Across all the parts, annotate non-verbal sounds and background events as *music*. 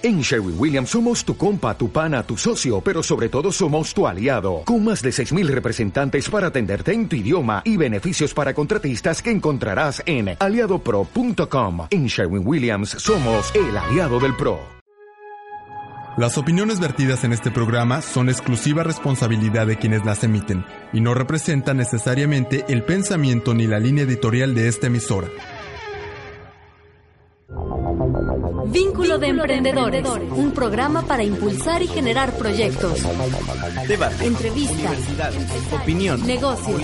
En Sherwin Williams somos tu compa, tu pana, tu socio, pero sobre todo somos tu aliado, con más de 6.000 representantes para atenderte en tu idioma y beneficios para contratistas que encontrarás en aliadopro.com. En Sherwin Williams somos el aliado del PRO. Las opiniones vertidas en este programa son exclusiva responsabilidad de quienes las emiten y no representan necesariamente el pensamiento ni la línea editorial de esta emisora. Vínculo de Emprendedores, un programa para impulsar y generar proyectos. Debate. Entrevistas. Opinión. Negocios.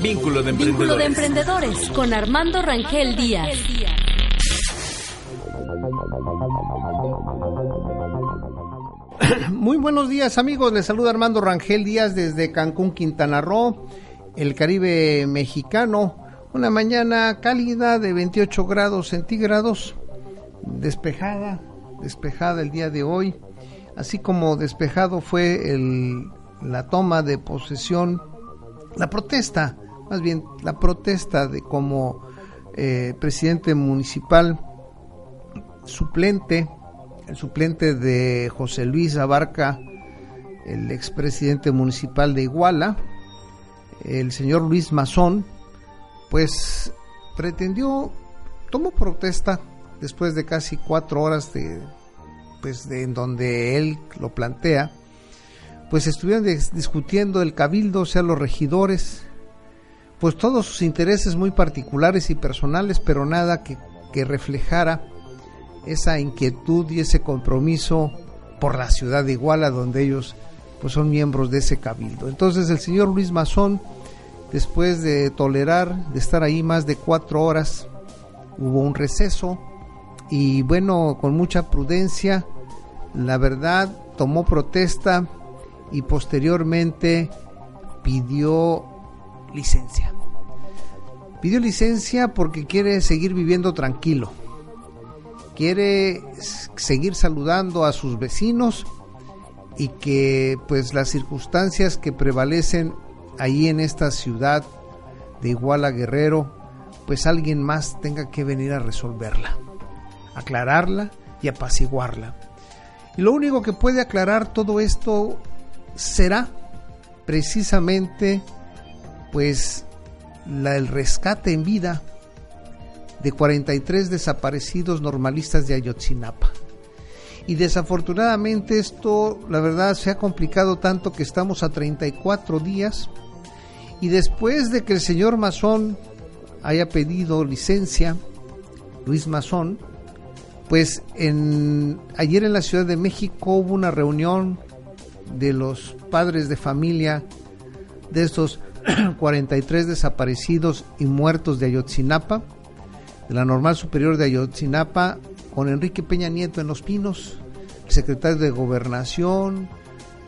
Vínculo de Emprendedores. Vínculo de Emprendedores con Armando Rangel Díaz. *coughs* Muy buenos días amigos, les saluda Armando Rangel Díaz desde Cancún, Quintana Roo, el Caribe mexicano. Una mañana cálida de 28 grados centígrados, despejada, despejada el día de hoy, así como despejado fue el, la toma de posesión, la protesta, más bien la protesta de como eh, presidente municipal suplente, el suplente de José Luis Abarca, el expresidente municipal de Iguala, el señor Luis Mazón, pues pretendió, tomó protesta después de casi cuatro horas de, pues de en donde él lo plantea, pues estuvieron discutiendo el cabildo, o sea, los regidores, pues todos sus intereses muy particulares y personales, pero nada que, que reflejara esa inquietud y ese compromiso por la ciudad de Iguala, donde ellos pues son miembros de ese cabildo. Entonces el señor Luis Mazón, después de tolerar, de estar ahí más de cuatro horas, hubo un receso y bueno, con mucha prudencia, la verdad, tomó protesta y posteriormente pidió licencia. Pidió licencia porque quiere seguir viviendo tranquilo quiere seguir saludando a sus vecinos y que pues las circunstancias que prevalecen ahí en esta ciudad de Iguala Guerrero, pues alguien más tenga que venir a resolverla, aclararla y apaciguarla. Y lo único que puede aclarar todo esto será precisamente pues el rescate en vida de 43 desaparecidos normalistas de Ayotzinapa. Y desafortunadamente esto, la verdad, se ha complicado tanto que estamos a 34 días y después de que el señor Mazón haya pedido licencia, Luis Mazón, pues en, ayer en la Ciudad de México hubo una reunión de los padres de familia de estos *clears throat* 43 desaparecidos y muertos de Ayotzinapa de la Normal Superior de Ayotzinapa con Enrique Peña Nieto en Los Pinos, el secretario de Gobernación,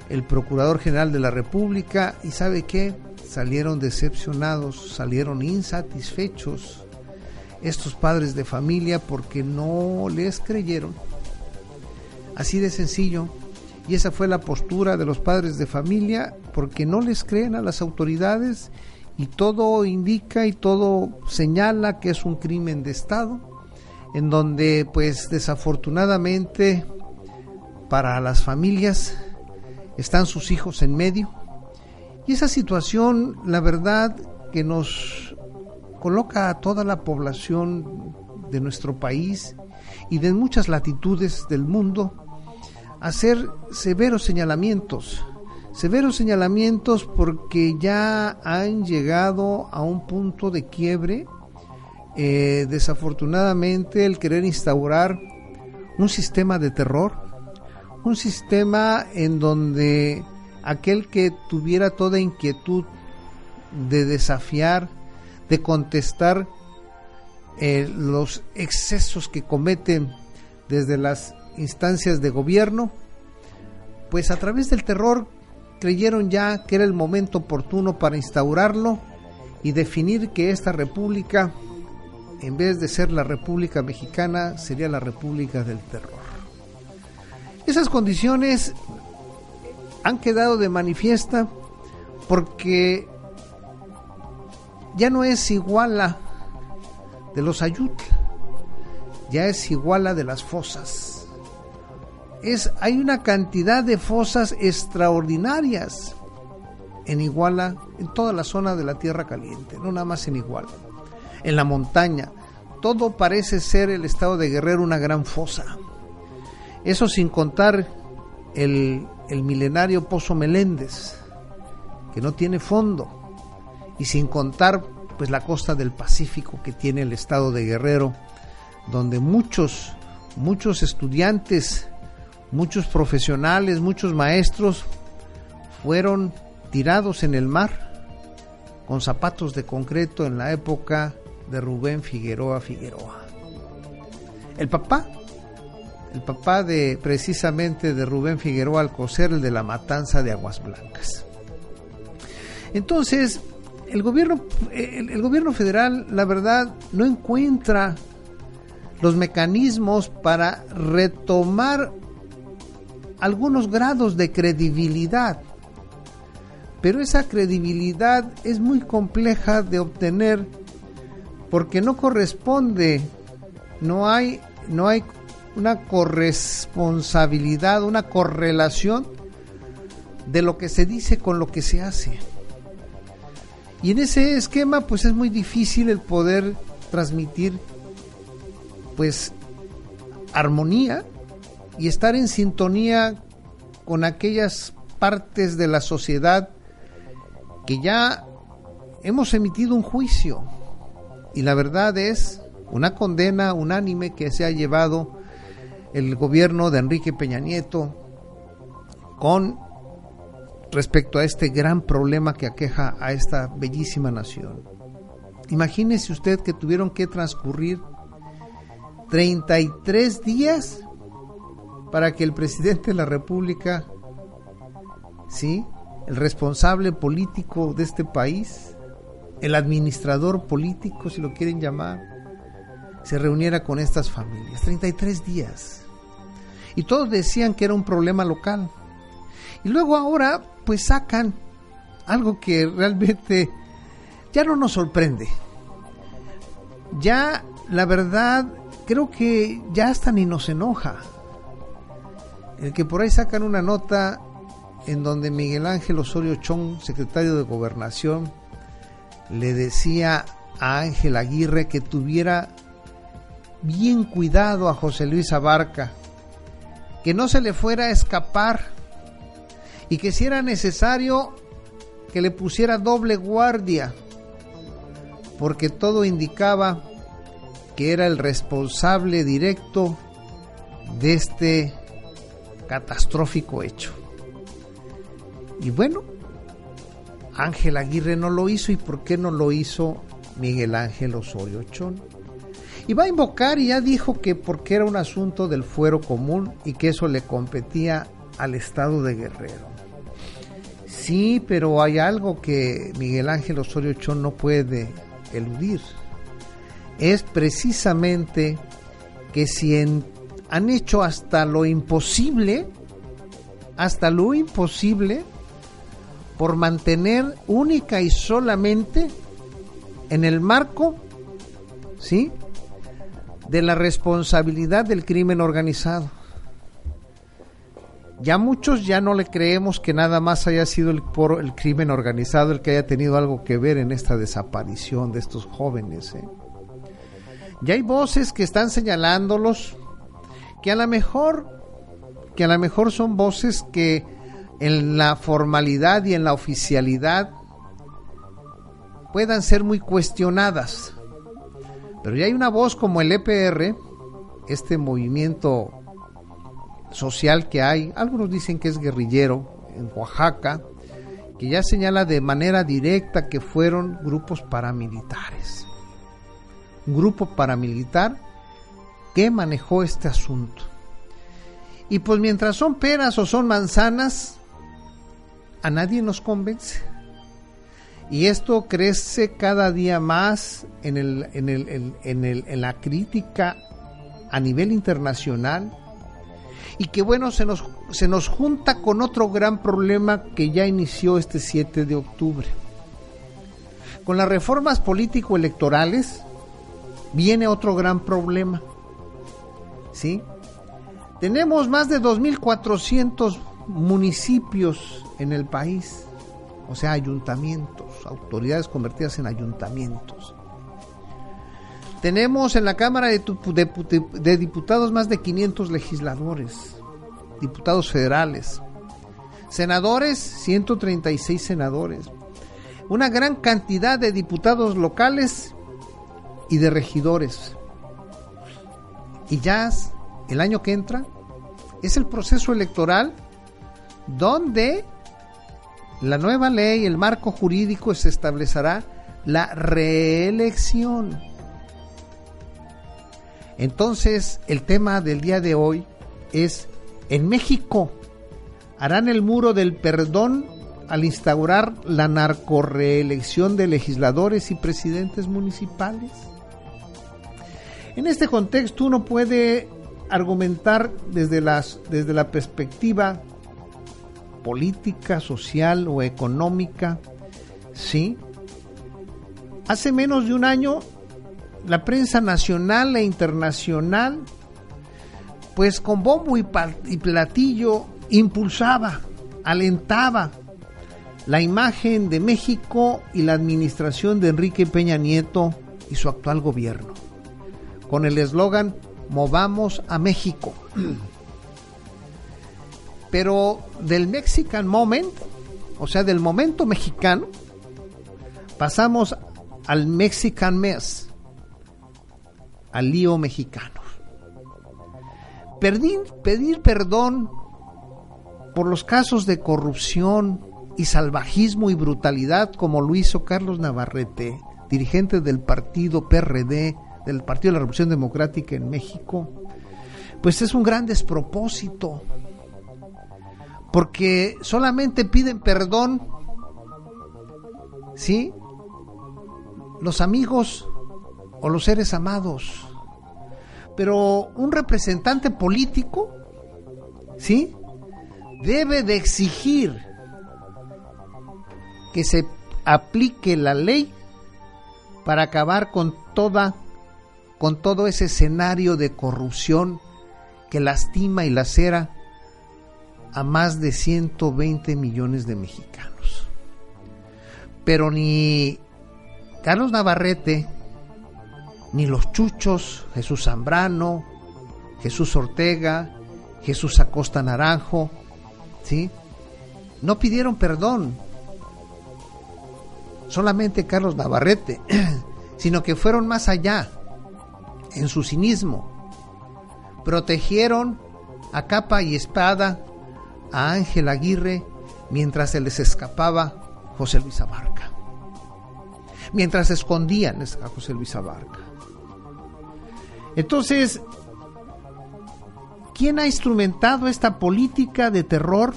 el Procurador General de la República y sabe qué, salieron decepcionados, salieron insatisfechos estos padres de familia porque no les creyeron. Así de sencillo. Y esa fue la postura de los padres de familia porque no les creen a las autoridades y todo indica y todo señala que es un crimen de Estado, en donde pues desafortunadamente para las familias están sus hijos en medio. Y esa situación, la verdad, que nos coloca a toda la población de nuestro país y de muchas latitudes del mundo a hacer severos señalamientos Severos señalamientos porque ya han llegado a un punto de quiebre. Eh, desafortunadamente el querer instaurar un sistema de terror, un sistema en donde aquel que tuviera toda inquietud de desafiar, de contestar eh, los excesos que cometen desde las instancias de gobierno, pues a través del terror creyeron ya que era el momento oportuno para instaurarlo y definir que esta república, en vez de ser la República Mexicana, sería la República del Terror. Esas condiciones han quedado de manifiesta porque ya no es iguala de los Ayutla, ya es iguala de las fosas, es hay una cantidad de fosas extraordinarias en Iguala, en toda la zona de la Tierra Caliente, no nada más en Iguala, en la montaña. Todo parece ser el estado de Guerrero una gran fosa. Eso sin contar el, el milenario Pozo Meléndez, que no tiene fondo, y sin contar pues la costa del Pacífico que tiene el estado de Guerrero, donde muchos, muchos estudiantes, muchos profesionales, muchos maestros fueron tirados en el mar con zapatos de concreto en la época de Rubén Figueroa Figueroa. El papá, el papá de precisamente de Rubén Figueroa Alcocer, el de la matanza de Aguas Blancas. Entonces, el gobierno, el, gobierno federal, la verdad, no encuentra los mecanismos para retomar algunos grados de credibilidad. Pero esa credibilidad es muy compleja de obtener porque no corresponde, no hay, no hay una corresponsabilidad, una correlación de lo que se dice con lo que se hace. Y en ese esquema pues es muy difícil el poder transmitir pues armonía y estar en sintonía con aquellas partes de la sociedad que ya hemos emitido un juicio. Y la verdad es una condena unánime que se ha llevado el gobierno de Enrique Peña Nieto con respecto a este gran problema que aqueja a esta bellísima nación. Imagínese usted que tuvieron que transcurrir 33 días para que el presidente de la República, sí, el responsable político de este país, el administrador político, si lo quieren llamar, se reuniera con estas familias. 33 días. Y todos decían que era un problema local. Y luego ahora, pues sacan algo que realmente ya no nos sorprende. Ya, la verdad, creo que ya hasta ni nos enoja. El que por ahí sacan una nota en donde Miguel Ángel Osorio Chong, secretario de Gobernación, le decía a Ángel Aguirre que tuviera bien cuidado a José Luis Abarca, que no se le fuera a escapar y que si era necesario que le pusiera doble guardia, porque todo indicaba que era el responsable directo de este catastrófico hecho. Y bueno, Ángel Aguirre no lo hizo y por qué no lo hizo Miguel Ángel Osorio Chón. Y va a invocar y ya dijo que porque era un asunto del fuero común y que eso le competía al estado de Guerrero. Sí, pero hay algo que Miguel Ángel Osorio Chón no puede eludir es precisamente que si han hecho hasta lo imposible, hasta lo imposible, por mantener única y solamente en el marco, ¿sí? De la responsabilidad del crimen organizado. Ya muchos ya no le creemos que nada más haya sido el, por el crimen organizado el que haya tenido algo que ver en esta desaparición de estos jóvenes. ¿eh? Ya hay voces que están señalándolos que a lo mejor que a lo mejor son voces que en la formalidad y en la oficialidad puedan ser muy cuestionadas. Pero ya hay una voz como el EPR, este movimiento social que hay, algunos dicen que es guerrillero en Oaxaca, que ya señala de manera directa que fueron grupos paramilitares grupo paramilitar que manejó este asunto. Y pues mientras son peras o son manzanas, a nadie nos convence. Y esto crece cada día más en, el, en, el, en, el, en la crítica a nivel internacional. Y que bueno, se nos, se nos junta con otro gran problema que ya inició este 7 de octubre. Con las reformas político-electorales, viene otro gran problema. ¿Sí? Tenemos más de 2.400 municipios en el país, o sea, ayuntamientos, autoridades convertidas en ayuntamientos. Tenemos en la Cámara de, Diputados más de 500 legisladores, diputados federales, senadores, 136 senadores, una gran cantidad de diputados locales y de regidores. Y ya el año que entra es el proceso electoral donde la nueva ley, el marco jurídico se establecerá la reelección. Entonces, el tema del día de hoy es, en México, ¿harán el muro del perdón al instaurar la narcoreelección de legisladores y presidentes municipales? En este contexto uno puede argumentar desde, las, desde la perspectiva política, social o económica, ¿sí? Hace menos de un año, la prensa nacional e internacional, pues con bombo y, platillo, impulsaba, alentaba la imagen de México y la administración de Enrique Peña Nieto y su actual gobierno, con el eslogan Movamos a México. *clears throat* Pero del Mexican Moment, o sea, del momento mexicano, pasamos al Mexican Mess, al lío mexicano. Pedir, perdón por los casos de corrupción y salvajismo y brutalidad como lo hizo Carlos Navarrete, dirigente del partido PRD, del Partido de la Revolución Democrática en México, pues es un gran despropósito porque solamente piden perdón, ¿sí? Los amigos o los seres amados. Pero un representante político, ¿sí? Debe de exigir que se aplique la ley para acabar con toda con todo ese escenario de corrupción que lastima y lacera a más de 120 millones de mexicanos. Pero ni Carlos Navarrete, ni los chuchos, Jesús Zambrano, Jesús Ortega, Jesús Acosta Naranjo, ¿sí? No pidieron perdón. Solamente Carlos Navarrete, *clears throat* sino que fueron más allá en su cinismo. Protegieron a capa y espada a Ángel Aguirre mientras se les escapaba José Luis Abarca. Mientras escondían a José Luis Abarca. Entonces, ¿quién ha instrumentado esta política de terror?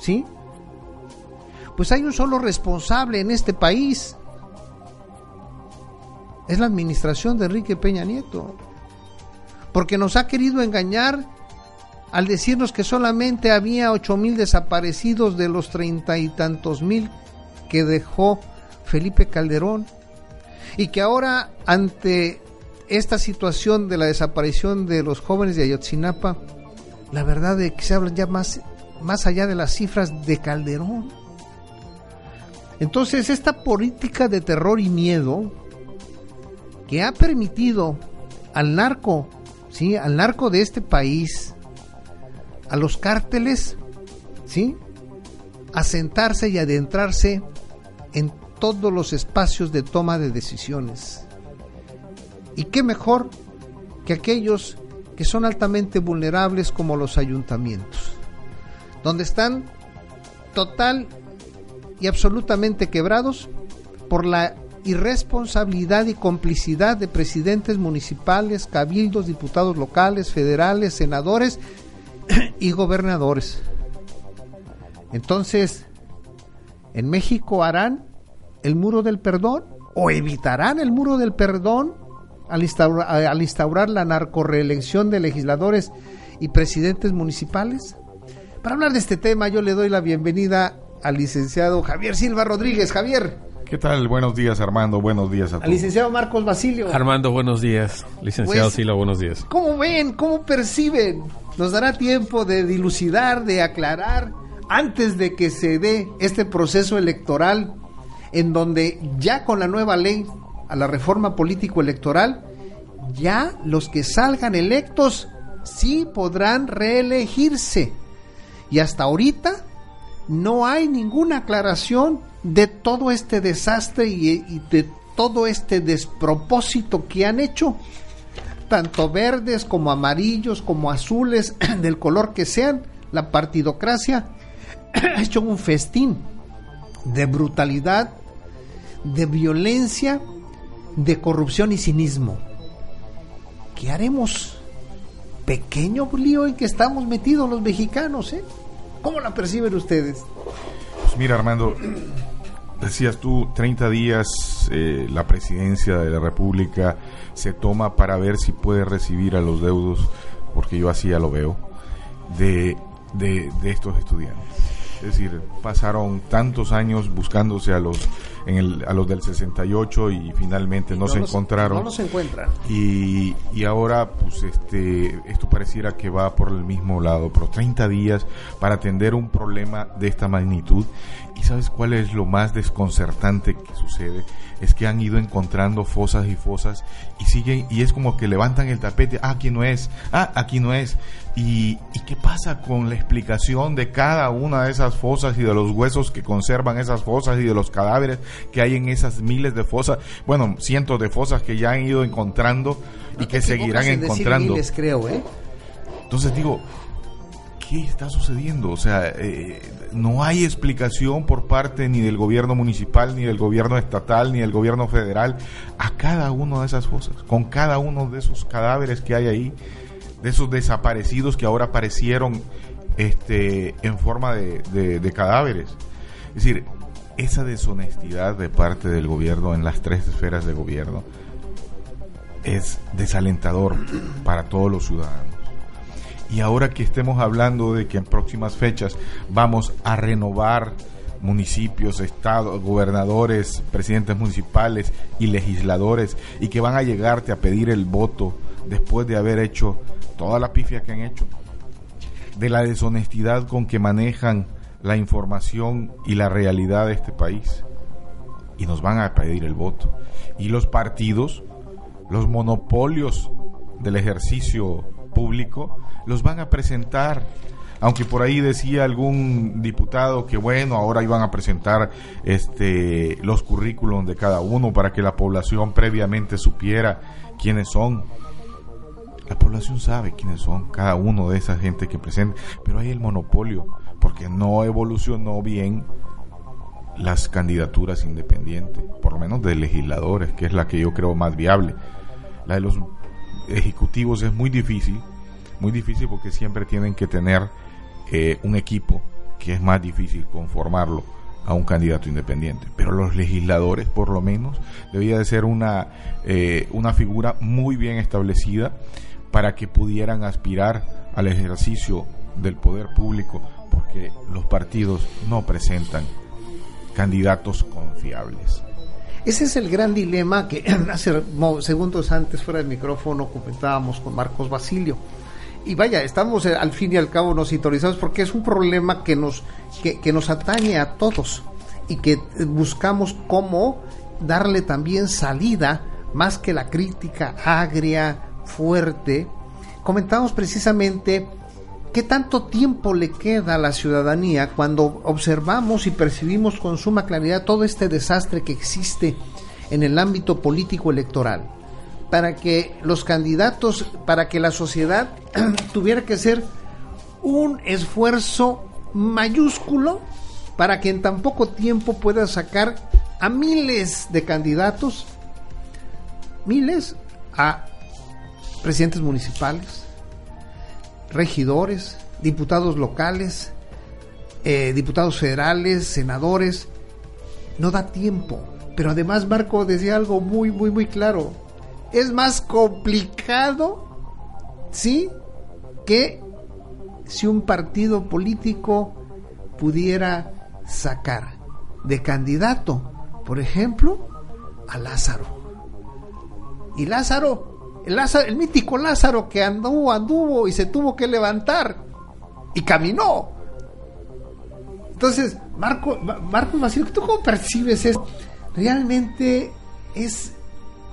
¿Sí? Pues hay un solo responsable en este país. Es la administración de Enrique Peña Nieto. Porque nos ha querido engañar al decirnos que solamente había ocho mil desaparecidos de los treinta y tantos mil que dejó Felipe Calderón y que ahora ante esta situación de la desaparición de los jóvenes de Ayotzinapa, la verdad es que se habla ya más, más allá de las cifras de Calderón. Entonces esta política de terror y miedo que ha permitido al narco, ¿sí? al narco de este país, a los cárteles, ¿sí? A sentarse y adentrarse en todos los espacios de toma de decisiones. Y qué mejor que aquellos que son altamente vulnerables como los ayuntamientos, donde están total y absolutamente quebrados por la irresponsabilidad y complicidad de presidentes municipales, cabildos, diputados locales, federales, senadores y gobernadores. Entonces, ¿en México harán el muro del perdón o evitarán el muro del perdón al instaurar, al instaurar la narcoreelección de legisladores y presidentes municipales? Para hablar de este tema, yo le doy la bienvenida al licenciado Javier Silva Rodríguez. Javier. ¿Qué tal? Buenos días, Armando. Buenos días a Al todos. licenciado Marcos Basilio. Armando, buenos días. Licenciado Pues- Sila, buenos días. ¿Cómo ven? ¿Cómo perciben? Nos dará tiempo de dilucidar, de aclarar, antes de que se dé este proceso electoral, en donde ya con la nueva ley a la reforma político-electoral, ya los que salgan electos sí podrán reelegirse. Y hasta ahorita no hay ninguna aclaración de todo este desastre y, y de todo este despropósito que han hecho tanto verdes como amarillos como azules, *clears throat* del color que sean, la partidocracia *clears throat* ha hecho un festín de brutalidad, de violencia, de corrupción y cinismo. ¿Qué haremos? Pequeño lío en que estamos metidos los mexicanos, ¿eh? ¿Cómo la perciben ustedes? Pues mira, Armando, decías tú, 30 días eh, la presidencia de la República se toma para ver si puede recibir a los deudos, porque yo así ya lo veo, de, de, de estos estudiantes. Es decir, pasaron tantos años buscándose a los en el, a los del 68 y finalmente no, se los- encontraron. No los encuentran. Y, y ahora, pues, este, esto pareciera que va por el mismo lado, pero 30 días para atender un problema de esta magnitud. ¿Y sabes cuál es lo más desconcertante que sucede? Es que han ido encontrando fosas y fosas y siguen, y es como que levantan el tapete, ah, aquí no es, ah, aquí no es. ¿Y, ¿Y qué pasa con la explicación de cada una de esas fosas y de los huesos que conservan esas fosas y de los cadáveres que hay en esas miles de fosas? Bueno, cientos de fosas que ya han ido encontrando y que seguirán encontrando. miles, creo, ¿eh? Entonces digo, ¿qué está sucediendo? O sea, eh, no hay explicación por parte ni del gobierno municipal, ni del gobierno estatal, ni del gobierno federal a cada una de esas fosas, con cada uno de esos cadáveres que hay ahí, de esos desaparecidos que ahora aparecieron este, en forma de- de cadáveres. Es decir, esa deshonestidad de parte del gobierno en las tres esferas de gobierno es desalentador para todos los ciudadanos. Y ahora que estemos hablando de que en próximas fechas vamos a renovar municipios, estados, gobernadores, presidentes municipales y legisladores y que van a llegarte a pedir el voto después de haber hecho toda la pifia que han hecho, de la deshonestidad con que manejan la información y la realidad de este país y nos van a pedir el voto. Y los partidos, los monopolios del ejercicio público, los van a presentar. Aunque por ahí decía algún diputado que bueno, ahora iban a presentar este los currículums de cada uno para que la población previamente supiera quiénes son. La población sabe quiénes son cada uno de esa gente que presenta, pero hay el monopolio porque no evolucionó bien las candidaturas independientes, por lo menos de legisladores, que es la que yo creo más viable. La de los ejecutivos es muy difícil, muy difícil porque siempre tienen que tener eh, un equipo que es más difícil conformarlo a un candidato independiente. Pero los legisladores, por lo menos, debía de ser una, eh, una figura muy bien establecida para que pudieran aspirar al ejercicio del poder público, porque los partidos no presentan candidatos confiables. Ese es el gran dilema que *clears throat* hace segundos antes fuera del micrófono comentábamos con Marcos Basilio. Y vaya, estamos eh, al fin y al cabo nos sintonizamos porque es un problema que nos, que, que nos atañe a todos y que eh, buscamos cómo darle también salida más que la crítica agria, fuerte. Comentamos precisamente ¿Qué tanto tiempo le queda a la ciudadanía cuando observamos y percibimos con suma claridad todo este desastre que existe en el ámbito político electoral? Para que los candidatos, para que la sociedad *clears throat* tuviera que hacer un esfuerzo mayúsculo para que en tan poco tiempo pueda sacar a miles de candidatos, miles a presidentes municipales, regidores, diputados locales, eh, diputados federales, senadores. No da tiempo. Pero además Marco decía algo muy, muy, muy claro. Es más complicado, ¿sí? Que si un partido político pudiera sacar de candidato por ejemplo, a Lázaro. Y Lázaro, El mítico Lázaro que anduvo, anduvo y se tuvo que levantar y caminó. Entonces, Marco, Marcos ¿tú cómo percibes eso? Realmente es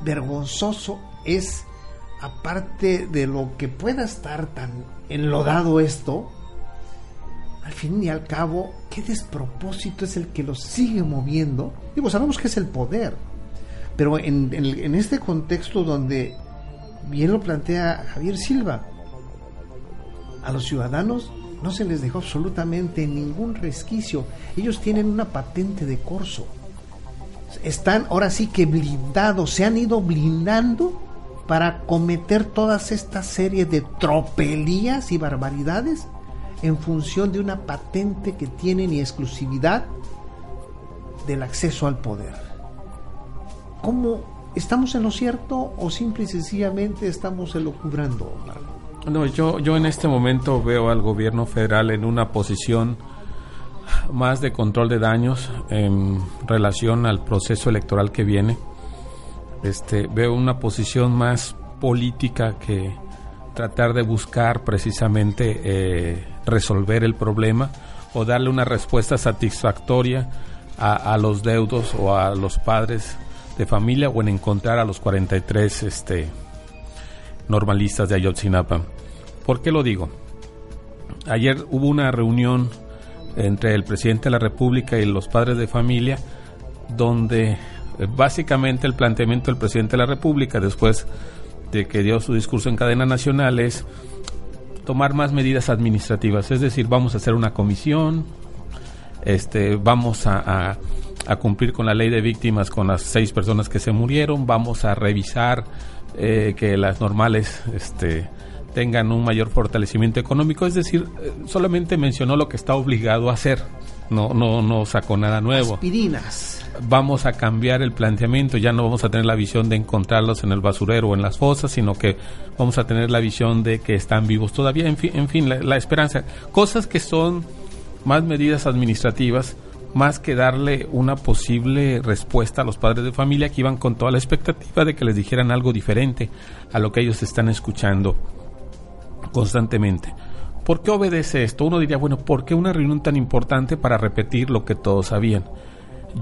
vergonzoso, es aparte de lo que pueda estar tan enlodado esto, al fin y al cabo, ¿qué despropósito es el que lo sigue moviendo? Digo, sabemos que es el poder, pero en, en este contexto donde bien lo plantea Javier Silva, a los ciudadanos no se les dejó absolutamente ningún resquicio. Ellos tienen una patente de corso. Están ahora sí que blindados, se han ido blindando para cometer todas estas series de tropelías y barbaridades en función de una patente que tienen y exclusividad del acceso al poder. ¿Cómo estamos en lo cierto o simple y sencillamente estamos elocubrando, no, yo, yo en este momento veo al gobierno federal en una posición más de control de daños en relación al proceso electoral que viene. Este, veo una posición más política que tratar de buscar precisamente eh, resolver el problema o darle una respuesta satisfactoria a, los deudos o a los padres de familia o en encontrar a los 43 este, normalistas de Ayotzinapa. ¿Por qué lo digo? Ayer hubo una reunión entre el presidente de la República y los padres de familia donde eh, básicamente el planteamiento del presidente de la República después de que dio su discurso en cadena nacional es tomar más medidas administrativas, es decir, vamos a hacer una comisión, este, vamos a, a cumplir con la ley de víctimas con las seis personas que se murieron, vamos a revisar eh, que las normales este, tengan un mayor fortalecimiento económico, es decir, eh, solamente mencionó lo que está obligado a hacer, no, no, no sacó nada nuevo. Aspirinas. Vamos a cambiar el planteamiento, ya no vamos a tener la visión de encontrarlos en el basurero o en las fosas, sino que vamos a tener la visión de que están vivos todavía, en fin, en fin la, la esperanza. Cosas que son más medidas administrativas, más que darle una posible respuesta a los padres de familia que iban con toda la expectativa de que les dijeran algo diferente a lo que ellos están escuchando constantemente. ¿Por qué obedece esto? Uno diría, bueno, ¿por qué una reunión tan importante para repetir lo que todos sabían?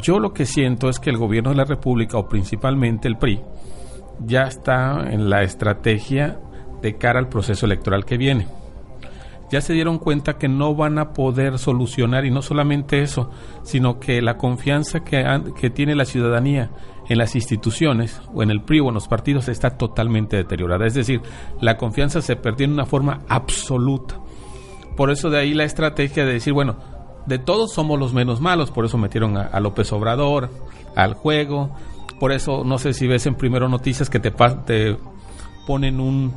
Yo lo que siento es que el gobierno de la República, o principalmente el PRI, ya está en la estrategia de cara al proceso electoral que viene ya se dieron cuenta que no van a poder solucionar y no solamente eso, sino que la confianza que, tiene la ciudadanía en las instituciones o en el PRI o en los partidos está totalmente deteriorada. Es decir, la confianza se perdió en una forma absoluta. Por eso de ahí la estrategia de decir, bueno, de todos somos los menos malos, por eso metieron a, López Obrador al juego, por eso no sé si ves en Primero Noticias que te, te ponen un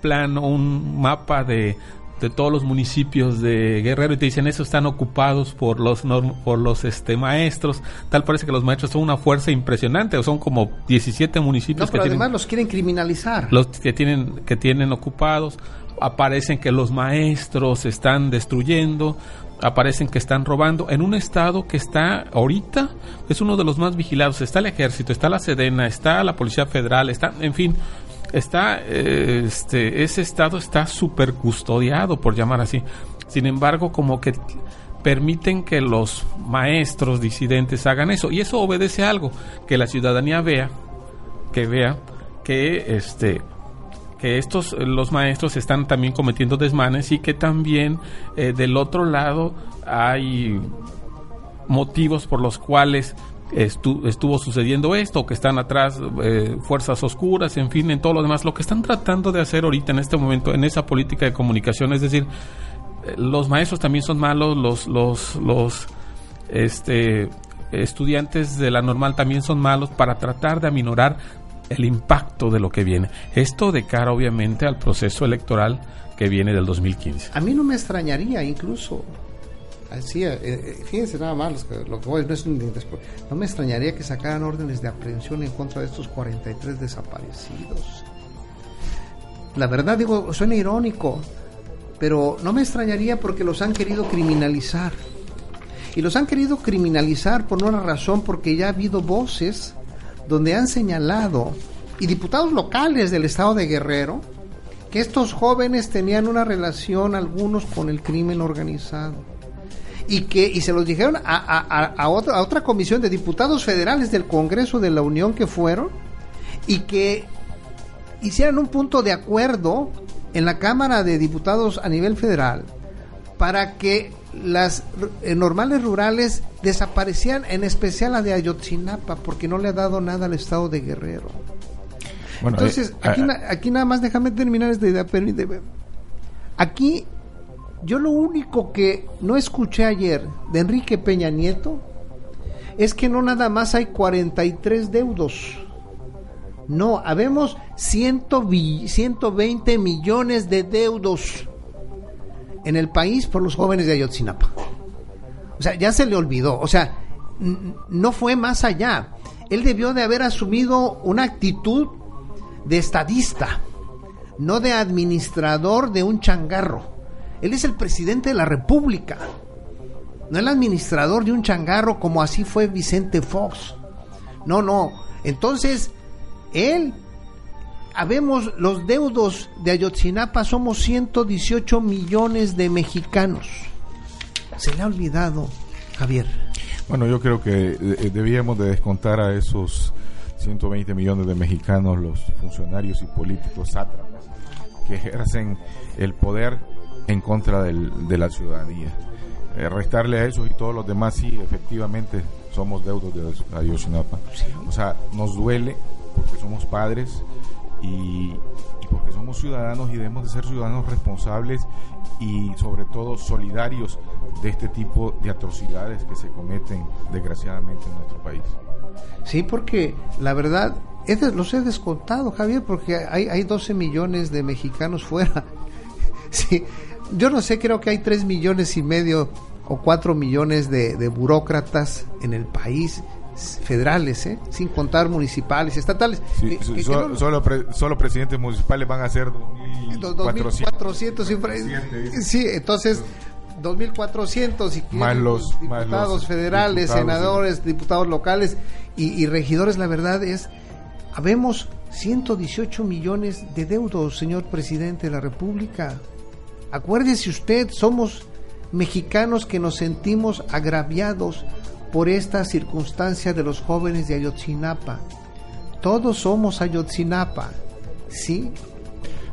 plano, un mapa de de todos los municipios de Guerrero y te dicen eso están ocupados por los por los este maestros tal parece que los maestros son una fuerza impresionante o son como 17 municipios no, pero además los quieren criminalizar. Los que tienen que tienen ocupados aparecen que los maestros están destruyendo aparecen que están robando. En un estado que está ahorita es uno de los más vigilados. Está el ejército está la sedena está la policía federal está en fin está, este, ese estado está súper custodiado, por llamar así. Sin embargo, como que permiten que los maestros disidentes hagan eso. Y eso obedece a algo, que la ciudadanía vea, que vea que este que estos los maestros están también cometiendo desmanes y que también eh, del otro lado hay motivos por los cuales estuvo sucediendo esto, que están atrás eh, fuerzas oscuras, en fin, en todo lo demás. Lo que están tratando de hacer ahorita en este momento, en esa política de comunicación, es decir, eh, los maestros también son malos, los, los, los este, estudiantes de la normal también son malos para tratar de aminorar el impacto de lo que viene. Esto de cara, obviamente, al proceso electoral que viene del 2015. A mí no me extrañaría incluso Así, eh, eh, fíjense nada más lo que voy, no, es no me extrañaría que sacaran órdenes de aprehensión en contra de estos 43 desaparecidos. La verdad digo, suena irónico, pero no me extrañaría porque los han querido criminalizar. Y los han querido criminalizar por una razón, porque ya ha habido voces donde han señalado, y diputados locales del estado de Guerrero, que estos jóvenes tenían una relación, algunos, con el crimen organizado. Y que y se los dijeron a, a, a, otra, a otra comisión de diputados federales del Congreso de la Unión que fueron, y que hicieran un punto de acuerdo en la Cámara de Diputados a nivel federal para que las eh, normales rurales desaparecían, en especial la de Ayotzinapa, porque no le ha dado nada al estado de Guerrero. Entonces, eh, aquí, eh, aquí nada más déjame terminar esta idea. Aquí, yo lo único que no escuché ayer de Enrique Peña Nieto es que no nada más hay 43 deudos. No, habemos 120 millones de deudos en el país por los jóvenes de Ayotzinapa. O sea, ya se le olvidó. O sea, no fue más allá. Él debió de haber asumido una actitud de estadista, no de administrador de un changarro. Él es el presidente de la República, no el administrador de un changarro como así fue Vicente Fox. No, no. Entonces, él habemos los deudos de Ayotzinapa, somos 118 millones de mexicanos. Se le ha olvidado, Javier. Bueno, yo creo que eh, debíamos de descontar a esos 120 millones de mexicanos los funcionarios y políticos sátrapas que ejercen el poder en contra de la ciudadanía. Eh, restarle a esos y todos los demás, sí, efectivamente somos deudos de Ayotzinapa. O sea, nos duele porque somos padres, y, porque somos ciudadanos y debemos de ser ciudadanos responsables y sobre todo solidarios de este tipo de atrocidades que se cometen desgraciadamente en nuestro país. Sí, porque la verdad, los he descontado, Javier, porque hay, hay 12 millones de mexicanos fuera. *laughs* Sí, yo no sé, creo que hay 3 millones y medio o 4 millones de, de burócratas en el país federales, ¿eh? sin contar municipales, estatales. solo, solo, presidentes municipales van a ser 2.400. Sí, entonces 2.400 y más los diputados federales, senadores, diputados locales y, regidores, la verdad es, habemos 118 millones de deudos, señor presidente de la República. Acuérdese usted, somos mexicanos que nos sentimos agraviados por esta circunstancia de los jóvenes de Ayotzinapa. Todos somos Ayotzinapa, ¿sí?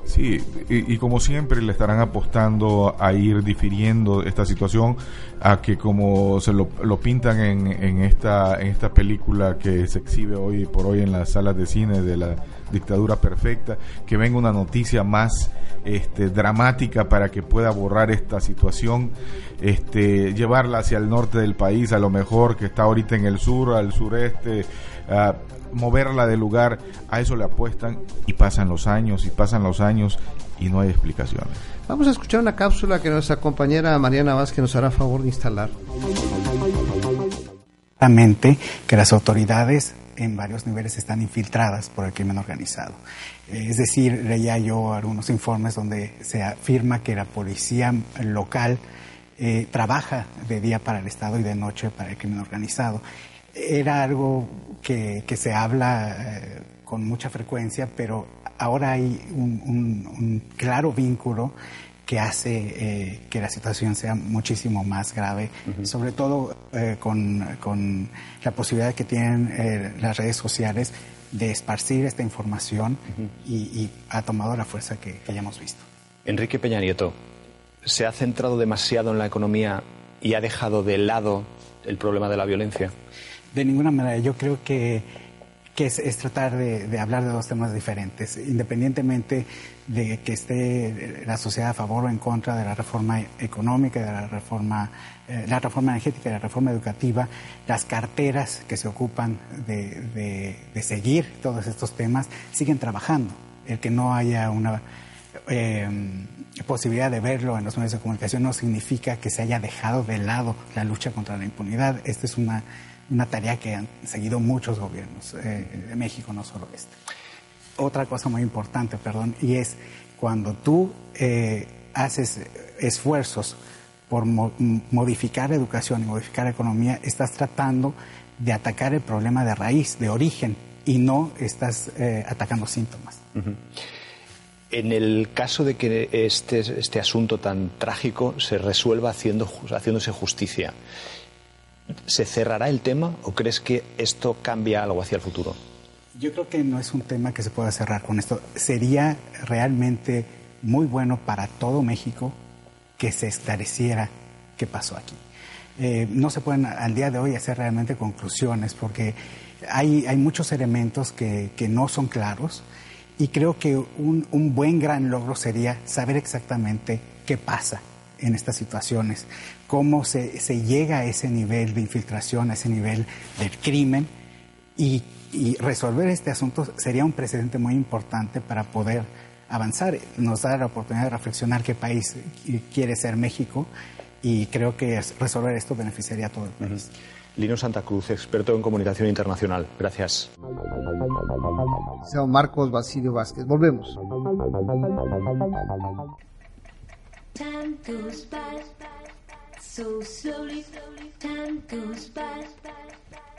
Sí, y, como siempre le estarán apostando a ir difiriendo esta situación a que como se lo, pintan en, en, esta, en esta película que se exhibe hoy por hoy en las salas de cine de la dictadura perfecta, que venga una noticia más este, dramática para que pueda borrar esta situación, este, llevarla hacia el norte del país, a lo mejor que está ahorita en el sur, al sureste, moverla de lugar, a eso le apuestan y pasan los años y pasan los años y no hay explicaciones. Vamos a escuchar una cápsula que nuestra compañera Mariana Vázquez nos hará favor de instalar. que las autoridades en varios niveles están infiltradas por el crimen organizado. Eh, es decir, leía yo algunos informes donde se afirma que la policía local eh, trabaja de día para el Estado y de noche para el crimen organizado. Era algo que, se habla eh, con mucha frecuencia, pero ahora hay un claro vínculo que hace eh, que la situación sea muchísimo más grave, sobre todo eh, con, la posibilidad que tienen eh, las redes sociales de esparcir esta información y, ha tomado la fuerza que, que hayamos visto. Enrique Peña Nieto, ¿se ha centrado demasiado en la economía y ha dejado de lado el problema de la violencia? De ninguna manera. Yo creo que que es, tratar de, hablar de dos temas diferentes, independientemente de que esté la sociedad a favor o en contra de la reforma económica, de la reforma, eh, la reforma energética, de la reforma educativa, las carteras que se ocupan de, seguir todos estos temas siguen trabajando. El que no haya una eh, posibilidad de verlo en los medios de comunicación no significa que se haya dejado de lado la lucha contra la impunidad. Esta es una una tarea que han seguido muchos gobiernos eh, de México, no solo este. Otra cosa muy importante, perdón, y es cuando tú eh, haces esfuerzos por modificar la educación y modificar economía, estás tratando de atacar el problema de raíz, de origen, y no estás eh, atacando síntomas. En el caso de que este, este asunto tan trágico se resuelva haciendo, haciéndose justicia, ¿se cerrará el tema o crees que esto cambia algo hacia el futuro? Yo creo que no es un tema que se pueda cerrar con esto. Sería realmente muy bueno para todo México que se esclareciera qué pasó aquí. Eh, no se pueden al día de hoy hacer realmente conclusiones porque hay, hay muchos elementos que, que, no son claros y creo que un, un buen gran logro sería saber exactamente qué pasa en estas situaciones, cómo se, se, llega a ese nivel de infiltración, a ese nivel del crimen y, y resolver este asunto sería un precedente muy importante para poder avanzar. Nos da la oportunidad de reflexionar qué país quiere ser México y creo que resolver esto beneficiaría a todo el país. Lino Santa Cruz, experto en comunicación internacional. Gracias. San Marcos Basilio Vázquez. Volvemos.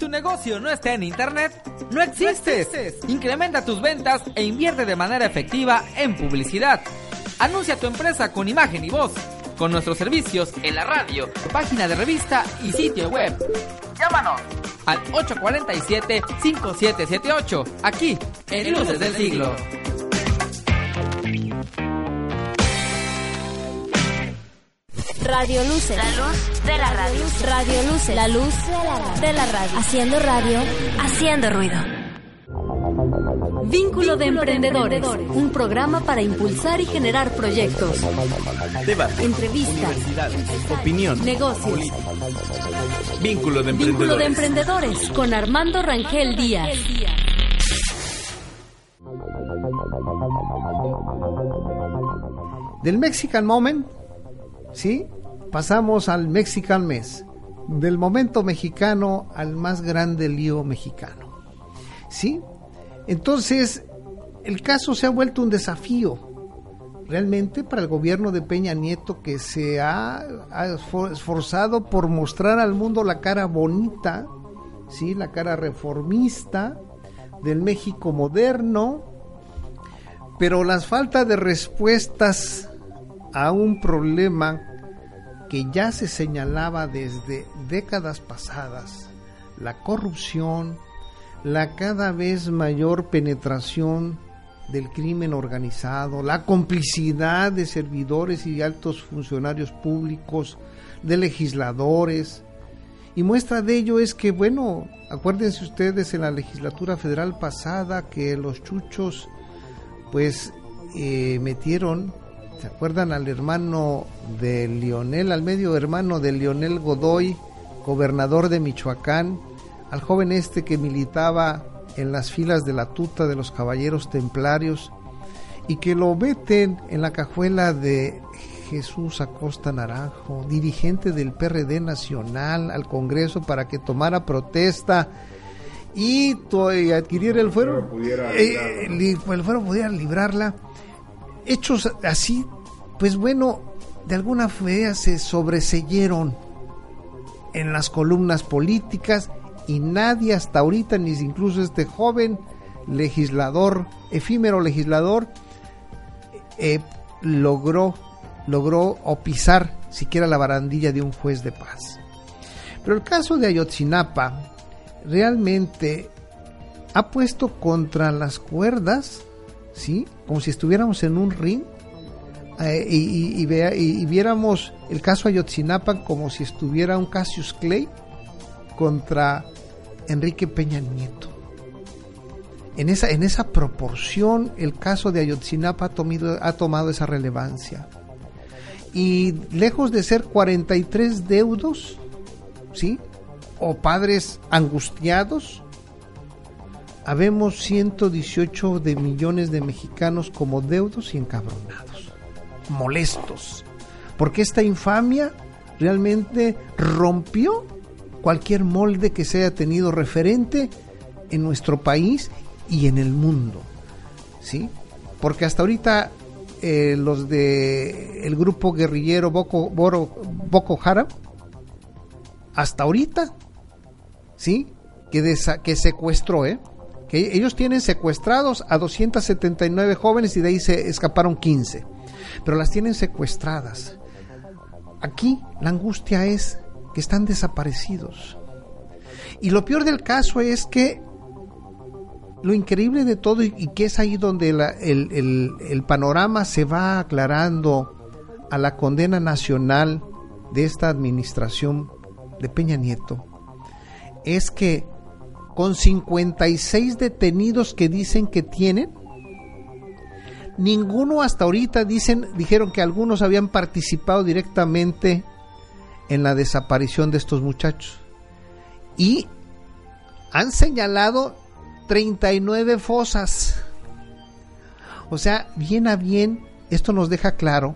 Tu negocio no está en internet, no existes. Incrementa tus ventas e invierte de manera efectiva en publicidad. Anuncia tu empresa con imagen y voz, con nuestros servicios en la radio, página de revista y sitio web. Llámanos al 847-5778, aquí en Luces del Siglo. Radio Luces. La luz de la radio. Radio Luces. La luz de la radio. Haciendo radio. Haciendo ruido. Vínculo de Emprendedores, un programa para impulsar y generar proyectos, Debate. entrevistas, Opinión. negocios. Vínculo de Vínculo de emprendedores. Emprendedores con Armando Rangel Díaz. Del Mexican Moment, ¿sí? Pasamos al Mexican Mes. Del momento mexicano al más grande lío mexicano. ¿Sí? Entonces, el caso se ha vuelto un desafío realmente para el gobierno de Peña Nieto que se ha, ha esfor- esforzado por mostrar al mundo la cara bonita, ¿sí? la cara reformista del México moderno, pero las falta de respuestas a un problema que ya se señalaba desde décadas pasadas, la corrupción, la cada vez mayor penetración del crimen organizado, la complicidad de servidores y altos funcionarios públicos, de legisladores. Y muestra de ello es que, bueno, acuérdense ustedes en la legislatura federal pasada que los chuchos pues eh, metieron, ¿se acuerdan al hermano de Lionel, al medio hermano de Lionel Godoy, gobernador de Michoacán, al joven este que militaba en las filas de la tuta de los caballeros templarios y que lo meten en la cajuela de Jesús Acosta Naranjo, dirigente del PRD nacional al Congreso para que tomara protesta y, adquirir el fuero, eh, el fuero pudiera librarla. Hechos así, pues bueno, de alguna manera se sobreseyeron en las columnas políticas y nadie hasta ahorita, ni incluso este joven legislador, efímero legislador, eh, logró, logró o pisar siquiera la barandilla de un juez de paz. Pero el caso de Ayotzinapa realmente ha puesto contra las cuerdas, ¿sí? Como si estuviéramos en un ring eh, y, vea- y- viéramos el caso Ayotzinapa como si estuviera un Cassius Clay contra Enrique Peña Nieto. En esa, en esa proporción, el caso de Ayotzinapa ha, tomido- ha tomado esa relevancia. Y lejos de ser 43 deudos, ¿sí? O padres angustiados, habemos 118 de millones de mexicanos como deudos y encabronados, molestos, porque esta infamia realmente rompió cualquier molde que se haya tenido referente en nuestro país y en el mundo, ¿sí? Porque hasta ahorita eh, los de el grupo guerrillero Boko, Boro- Boko Haram, hasta ahorita, ¿sí? Que, desa- que secuestró, ¿eh? Que ellos tienen secuestrados a 279 jóvenes y de ahí se escaparon 15, pero las tienen secuestradas. Aquí la angustia es que están desaparecidos. Y lo peor del caso es que lo increíble de todo y, que es ahí donde el panorama se va aclarando a la condena nacional de esta administración de Peña Nieto, es que con 56 detenidos que dicen que tienen, ninguno hasta ahorita dicen, dijeron que algunos habían participado directamente en la desaparición de estos muchachos. Y han señalado 39 fosas. O sea, bien a bien, esto nos deja claro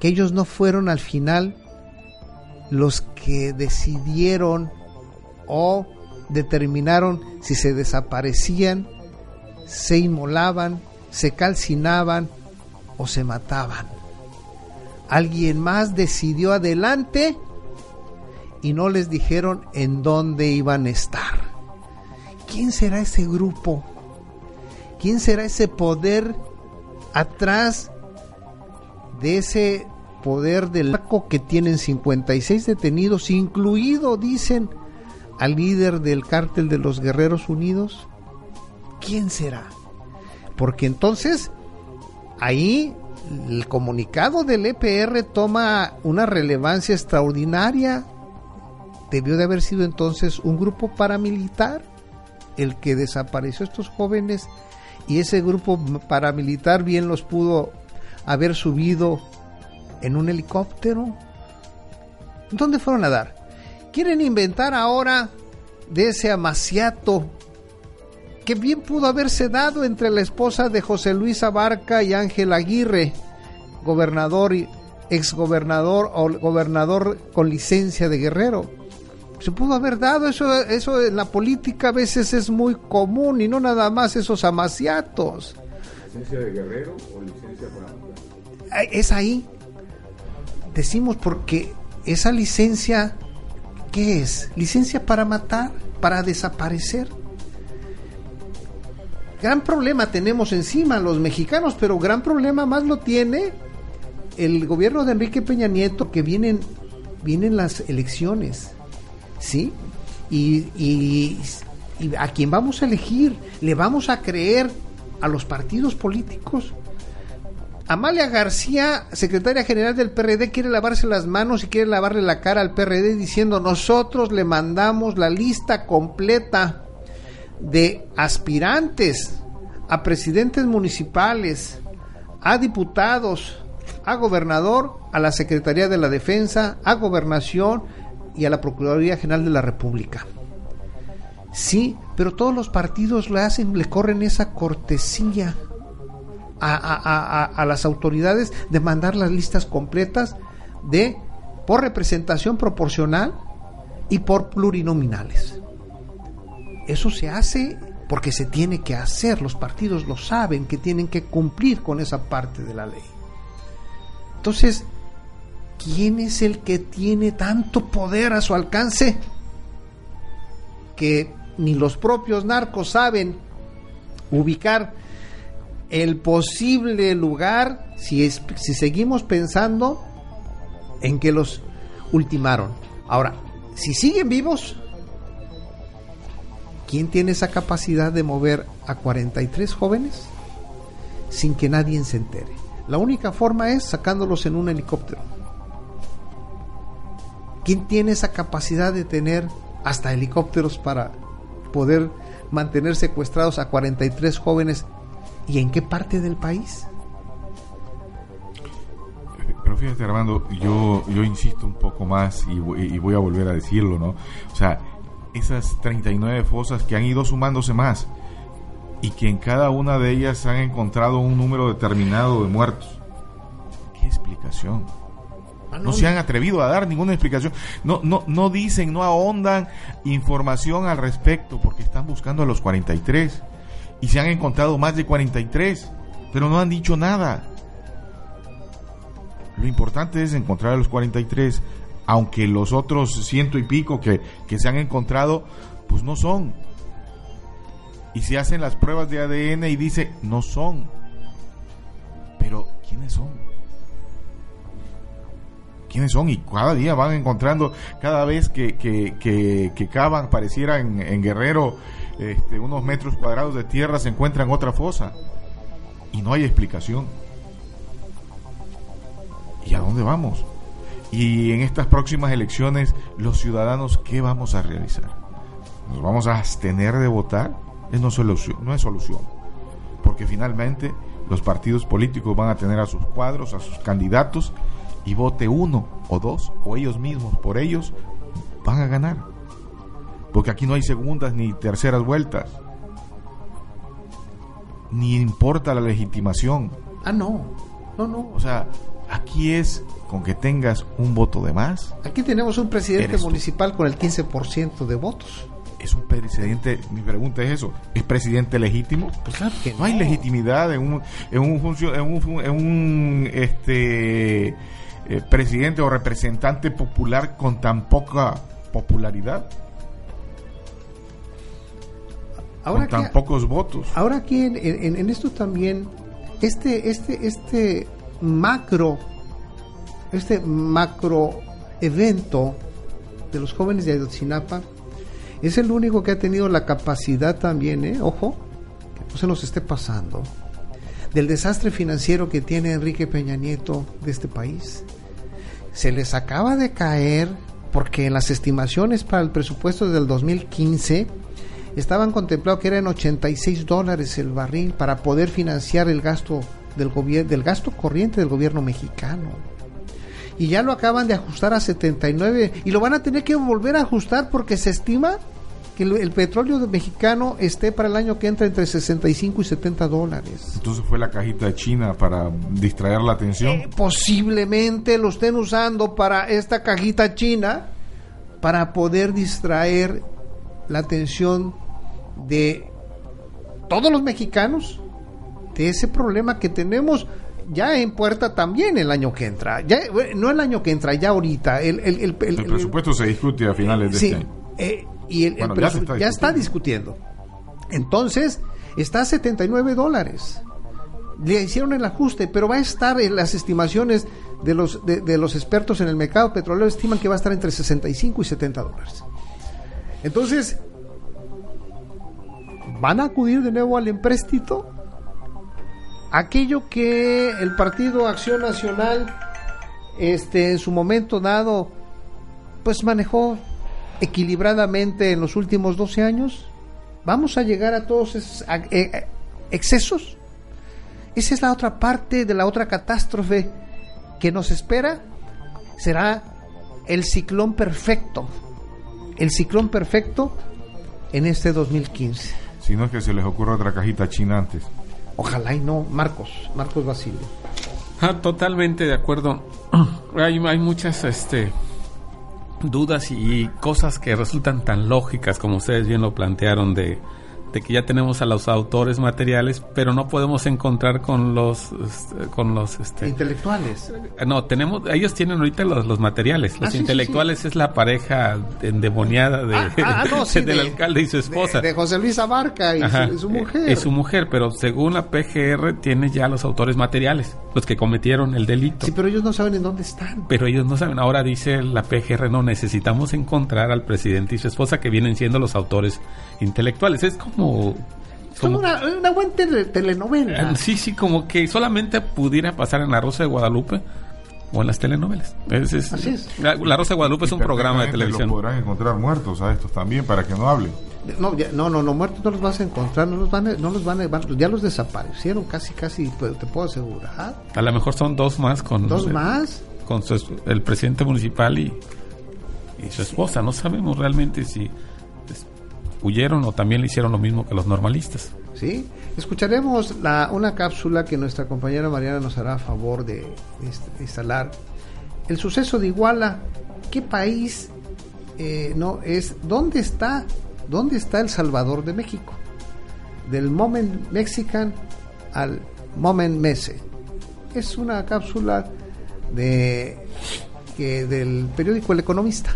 que ellos no fueron al final los que decidieron o determinaron si se desaparecían, se inmolaban, se calcinaban o se mataban. Alguien más decidió adelante y no les dijeron en dónde iban a estar. ¿Quién será ese grupo? ¿Quién será ese poder atrás de ese poder del arco que tienen 56 detenidos, incluido, dicen, al líder del cártel de los Guerreros Unidos? ¿Quién será? Porque entonces ahí el comunicado del EPR toma una relevancia extraordinaria. Debió de haber sido entonces un grupo paramilitar el que desapareció estos jóvenes y ese grupo paramilitar bien los pudo haber subido en un helicóptero. ¿Dónde fueron a dar? Quieren inventar ahora de ese amaciato que bien pudo haberse dado entre la esposa de José Luis Abarca y Ángel Aguirre, gobernador y exgobernador o gobernador con licencia de Guerrero. Se pudo haber dado eso, eso en la política a veces es muy común y no nada más esos amaciatos. ¿Licencia de Guerrero o licencia para Es ahí. Decimos porque esa licencia, ¿qué es? Licencia para matar, para desaparecer gran problema tenemos encima los mexicanos, pero gran problema más lo tiene el gobierno de Enrique Peña Nieto, que vienen, vienen las elecciones, ¿sí? Y, y, a quién vamos a elegir, le vamos a creer a los partidos políticos. Amalia García, secretaria general del PRD, quiere lavarse las manos y quiere lavarle la cara al PRD diciendo nosotros le mandamos la lista completa de aspirantes a presidentes municipales, a diputados, a gobernador, a la Secretaría de la Defensa, a gobernación y a la Procuraduría General de la República. Sí, pero todos los partidos le hacen, le corren esa cortesía a, las autoridades de mandar las listas completas de por representación proporcional y por plurinominales. Eso se hace porque se tiene que hacer, los partidos lo saben, que tienen que cumplir con esa parte de la ley. Entonces, ¿quién es el que tiene tanto poder a su alcance que ni los propios narcos saben ubicar el posible lugar si, es, si seguimos pensando en que los ultimaron? Ahora, si siguen vivos, ¿Quién tiene esa capacidad de mover a 43 jóvenes sin que nadie se entere? La única forma es sacándolos en un helicóptero. ¿Quién tiene esa capacidad de tener hasta helicópteros para poder mantener secuestrados a 43 jóvenes y en qué parte del país? Pero fíjate Armando, yo, yo insisto un poco más y, y voy a volver a decirlo, ¿no? O sea, esas 39 fosas que han ido sumándose más y que en cada una de ellas han encontrado un número determinado de muertos. ¿Qué explicación? Ah, no se han atrevido a dar ninguna explicación. No, no, no dicen, no ahondan información al respecto porque están buscando a los 43 y se han encontrado más de 43, pero no han dicho nada. Lo importante es encontrar a los 43, aunque los otros ciento y pico que, se han encontrado, pues no son. Y se hacen las pruebas de ADN y dice, no son. Pero, ¿quiénes son? ¿Quiénes son? Y cada día van encontrando, cada vez que, que, que, cavan, pareciera en Guerrero, este, unos metros cuadrados de tierra, se encuentran otra fosa. Y no hay explicación. ¿Y a dónde vamos? Y en estas próximas elecciones, los ciudadanos, ¿qué vamos a realizar? ¿Nos vamos a abstener de votar? Es no, solución, no es solución. Porque finalmente los partidos políticos van a tener a sus cuadros, a sus candidatos, y vote uno o dos, o ellos mismos por ellos, van a ganar. Porque aquí no hay segundas ni terceras vueltas. Ni importa la legitimación. Ah, no. No, no. O sea, aquí es con que tengas un voto de más. Aquí tenemos un presidente municipal con el 15% de votos. Es un presidente, mi pregunta es eso, ¿es presidente legítimo? Pues claro que no. hay legitimidad en un, en un, en un, en un este, eh, presidente o representante popular con tan poca popularidad? Ahora con tan que- pocos votos. Ahora aquí en, en- en esto también, este, este, este macro, este macro evento de los jóvenes de Ayotzinapa es el único que ha tenido la capacidad también, ¿eh? ojo, que no se nos esté pasando, del desastre financiero que tiene Enrique Peña Nieto de este país. Se les acaba de caer porque en las estimaciones para el presupuesto del 2015 estaban contemplados que eran 86 dólares el barril para poder financiar el gasto del gobierno del gasto corriente del gobierno mexicano. Y ya lo acaban de ajustar a 79 y lo van a tener que volver a ajustar porque se estima que el, el petróleo mexicano esté para el año que entra entre 65 y 70 dólares. Entonces fue la cajita china para distraer la atención. posiblemente lo estén usando para esta cajita china para poder distraer la atención de todos los mexicanos de ese problema que tenemos ya en puerta también el año que entra. Ya, no el año que entra, ya ahorita. El, el- el- el- presupuesto se discute a finales de Sí, este año. eh, y el, Bueno, ya está ya está discutiendo. Entonces, está a 79 dólares. Le hicieron el ajuste, pero va a estar en las estimaciones de los, de, de los expertos en el mercado petrolero, estiman que va a estar entre 65 y 70 dólares. Entonces, ¿van a acudir de nuevo al empréstito? Aquello que el Partido Acción Nacional, este, en su momento dado, pues manejó equilibradamente en los últimos 12 años? ¿Vamos a llegar a todos esos eh, eh, excesos? Esa es la otra parte de la otra catástrofe que nos espera. Será el ciclón perfecto. El ciclón perfecto en este 2015. Si no es que se les ocurra otra cajita china antes. Ojalá y no. Marcos, Marcos Basilio. Ah, totalmente de acuerdo. *clears throat* Hay, hay muchas este, dudas y cosas que resultan tan lógicas como ustedes bien lo plantearon de, de que ya tenemos a los autores materiales, pero no podemos encontrar con los este, con los este, Intelectuales. no, tenemos, ellos tienen ahorita los, los materiales. Los Ah, sí, sí, intelectuales es la pareja endemoniada de, Ah, ah, no, *laughs* del de- alcalde y su esposa. De, de José Luis Abarca y, Ajá, su, y su mujer. eh, Es su mujer, pero según la PGR tiene ya los autores materiales, los que cometieron el delito. Sí, pero ellos no saben en dónde están. Pero ellos no saben. Ahora dice la PGR, no necesitamos encontrar al presidente y su esposa que vienen siendo los autores intelectuales. Es como... Es como una, una buena tele- telenovela. Eh, Sí, sí, como que solamente pudiera pasar en La Rosa de Guadalupe o en las telenovelas. Es- es- Así es. La, La Rosa de Guadalupe es un programa de televisión. Lo podrán encontrar muertos a estos también para que no hablen. No, ya- no, no, no, muertos no los vas a encontrar, no los van a, no los van a, van- ya los desaparecieron casi, casi, pues, te puedo asegurar. A lo mejor son dos más con... ¿Dos más? Con su es- el presidente municipal y, y su esposa. No sabemos realmente si huyeron o también le hicieron lo mismo que los normalistas. ¿Sí? Escucharemos la, una cápsula que nuestra compañera Mariana nos hará a favor de, inst- instalar. El suceso de Iguala, ¿qué país eh, no es? ¿Dónde está? ¿Dónde está el Salvador de México? Del Moment Mexican al Moment Mese. Es una cápsula de que del periódico El Economista.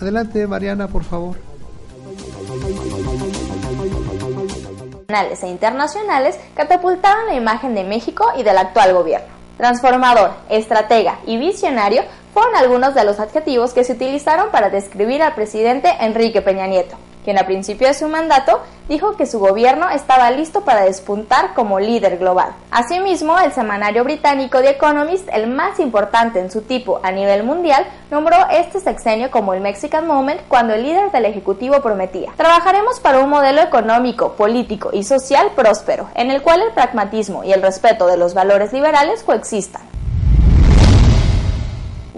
Adelante, Mariana, por favor. Nacionales e internacionales catapultaron la imagen de México y del actual gobierno. Transformador, estratega y visionario fueron algunos de los adjetivos que se utilizaron para describir al presidente Enrique Peña Nieto, quien a principio de su mandato dijo que su gobierno estaba listo para despuntar como líder global. Asimismo, el semanario británico The Economist, el más importante en su tipo a nivel mundial, nombró este sexenio como el Mexican Moment cuando el líder del Ejecutivo prometía, trabajaremos para un modelo económico, político y social próspero, en el cual el pragmatismo y el respeto de los valores liberales coexistan.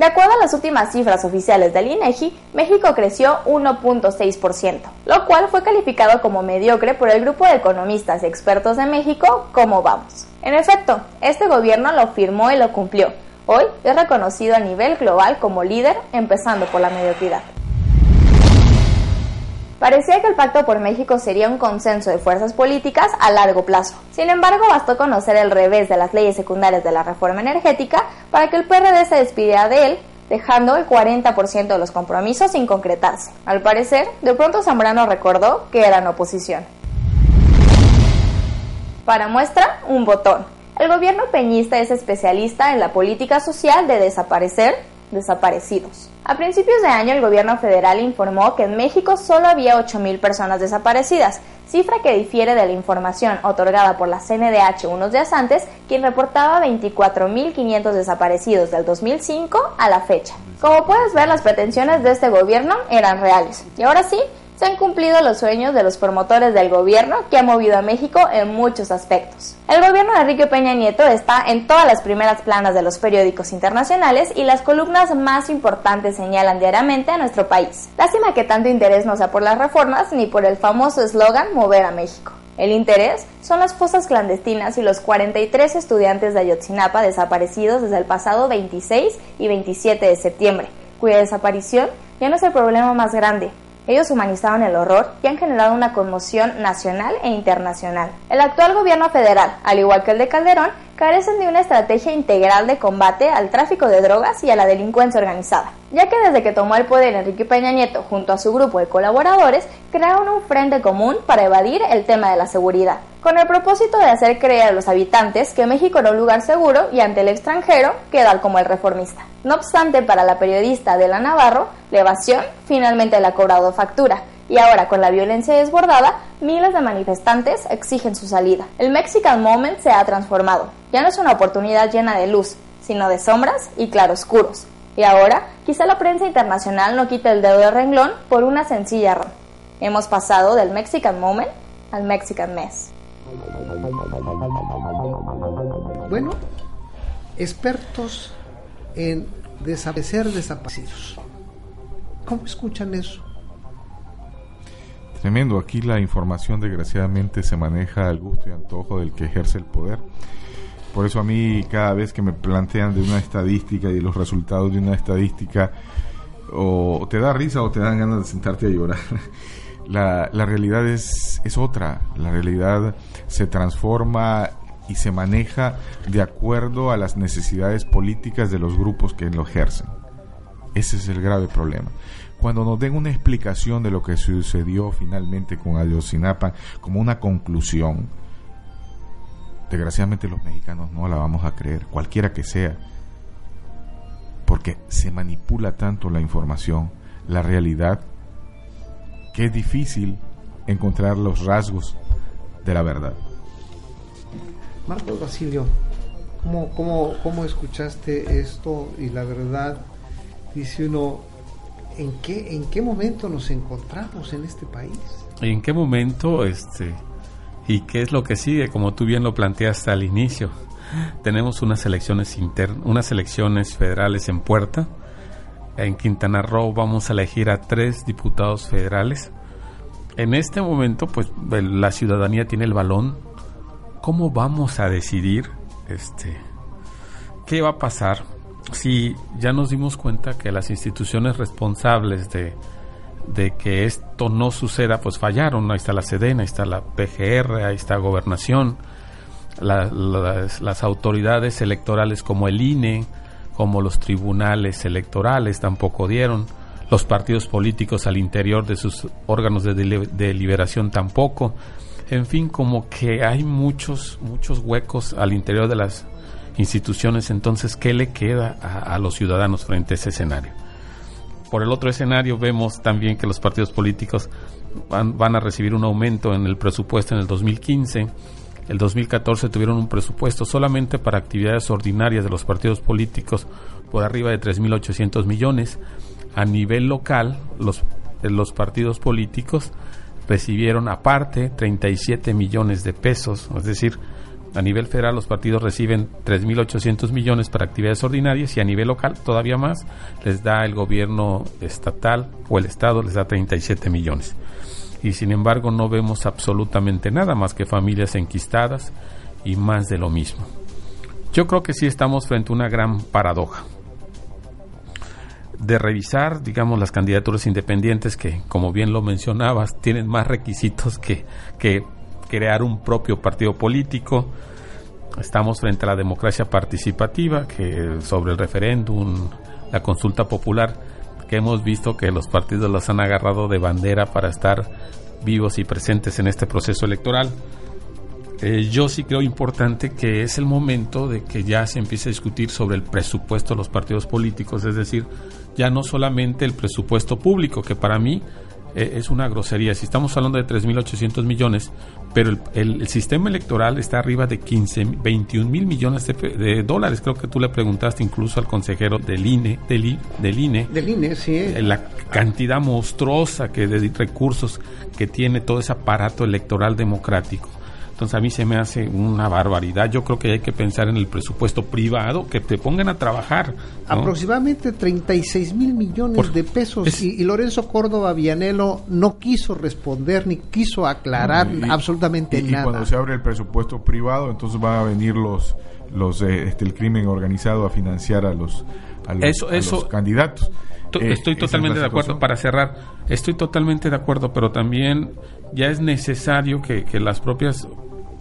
De acuerdo a las últimas cifras oficiales del INEGI, México creció 1.6%, lo cual fue calificado como mediocre por el grupo de economistas y expertos de México, ¿Cómo vamos? En efecto, este gobierno lo firmó y lo cumplió. Hoy es reconocido a nivel global como líder, empezando por la mediocridad. Parecía que el Pacto por México sería un consenso de fuerzas políticas a largo plazo. Sin embargo, bastó conocer el revés de las leyes secundarias de la reforma energética para que el PRD se despidiera de él dejando el 40% de los compromisos sin concretarse. Al parecer, de pronto Zambrano recordó que eran oposición. Para muestra, un botón. El gobierno peñista es especialista en la política social de desaparecer desaparecidos. A principios de año el gobierno federal informó que en México solo había 8.000 personas desaparecidas, cifra que difiere de la información otorgada por la CNDH unos días antes, quien reportaba 24.500 desaparecidos del 2005 a la fecha. Como puedes ver, las pretensiones de este gobierno eran reales. Y ahora sí, se han cumplido los sueños de los promotores del gobierno que ha movido a México en muchos aspectos. El gobierno de Enrique Peña Nieto está en todas las primeras planas de los periódicos internacionales y las columnas más importantes señalan diariamente a nuestro país. Lástima que tanto interés no sea por las reformas ni por el famoso eslogan Mover a México. El interés son las fosas clandestinas y los 43 estudiantes de Ayotzinapa desaparecidos desde el pasado 26 y 27 de septiembre, cuya desaparición ya no es el problema más grande, ellos humanizaron el horror y han generado una conmoción nacional e internacional. El actual gobierno federal, al igual que el de Calderón, carecen de una estrategia integral de combate al tráfico de drogas y a la delincuencia organizada, ya que desde que tomó el poder Enrique Peña Nieto junto a su grupo de colaboradores, crearon un frente común para evadir el tema de la seguridad, con el propósito de hacer creer a los habitantes que México era un lugar seguro y ante el extranjero quedar como el reformista. No obstante, para la periodista de la Navarro, la evasión finalmente le ha cobrado factura, y ahora con la violencia desbordada, miles de manifestantes exigen su salida. El Mexican Moment se ha transformado. Ya no es una oportunidad llena de luz, sino de sombras y claroscuros. Y ahora, quizá la prensa internacional no quite el dedo de renglón por una sencilla razón. Hemos pasado del Mexican Moment al Mexican Mess. Bueno, expertos en desaparecer desaparecidos. ¿Cómo escuchan eso? Tremendo, aquí la información desgraciadamente se maneja al gusto y antojo del que ejerce el poder. Por eso a mí cada vez que me plantean de una estadística y de los resultados de una estadística, o te da risa o te dan ganas de sentarte a llorar. *laughs* La, la realidad es, es otra, la realidad se transforma y se maneja de acuerdo a las necesidades políticas de los grupos que lo ejercen. Ese es el grave problema cuando nos den una explicación de lo que sucedió finalmente con Ayotzinapa como una conclusión, desgraciadamente los mexicanos no la vamos a creer, cualquiera que sea, porque se manipula tanto la información, la realidad, que es difícil encontrar los rasgos de la verdad. Marcos Basilio, ¿cómo, cómo, cómo escuchaste esto? Y la verdad, dice uno, en qué, en qué momento nos encontramos en este país. ¿Y en qué momento, este, y qué es lo que sigue? Como tú bien lo planteaste al inicio, tenemos unas elecciones internas, unas elecciones federales en puerta. En Quintana Roo vamos a elegir a tres diputados federales. En este momento, pues la ciudadanía tiene el balón. ¿Cómo vamos a decidir, este, qué va a pasar? Si ya nos dimos cuenta que las instituciones responsables de, que esto no suceda, pues fallaron. Ahí está la SEDEN, ahí está la PGR, ahí está Gobernación, las, autoridades electorales como el INE, como los tribunales electorales tampoco dieron, los partidos políticos al interior de sus órganos de deliberación tampoco. En fin, como que hay muchos, muchos huecos al interior de las instituciones, entonces, ¿qué le queda a, los ciudadanos frente a ese escenario? Por el otro escenario vemos también que los partidos políticos van, van, a recibir un aumento en el presupuesto en el 2015. El 2014 tuvieron un presupuesto solamente para actividades ordinarias de los partidos políticos por arriba de 3.800 millones. A nivel local, los, los partidos políticos recibieron aparte 37 millones de pesos, es decir, a nivel federal los partidos reciben 3.800 millones para actividades ordinarias y a nivel local todavía más les da el gobierno estatal o el estado les da 37 millones. Y sin embargo no vemos absolutamente nada más que familias enquistadas y más de lo mismo. Yo creo que sí estamos frente a una gran paradoja. de revisar, digamos, las candidaturas independientes que, como bien lo mencionabas, tienen más requisitos que, que crear un propio partido político. Estamos frente a la democracia participativa, que sobre el referéndum, la consulta popular, que hemos visto que los partidos los han agarrado de bandera para estar vivos y presentes en este proceso electoral. Eh, yo sí creo importante que es el momento de que ya se empiece a discutir sobre el presupuesto de los partidos políticos, es decir, ya no solamente el presupuesto público, que para mí es una grosería. Si estamos hablando de 3.800 millones, pero el, sistema electoral está arriba de 15, 21 mil millones de, dólares. Creo que tú le preguntaste incluso al consejero del INE, del, del INE, del INE, sí. Eh, la cantidad monstruosa que de recursos que tiene todo ese aparato electoral democrático. Entonces a mí se me hace una barbaridad. Yo creo que hay que pensar en el presupuesto privado, que te pongan a trabajar. Aproximadamente 36 mil millones de pesos. Y, Lorenzo Córdoba Vianelo no quiso responder ni quiso aclarar absolutamente nada. Y cuando se abre el presupuesto privado, entonces van a venir los, los eh, este, el crimen organizado a financiar a los, a los, candidatos. Eh, estoy totalmente de acuerdo. Para cerrar, estoy totalmente de acuerdo, pero también ya es necesario que, que las propias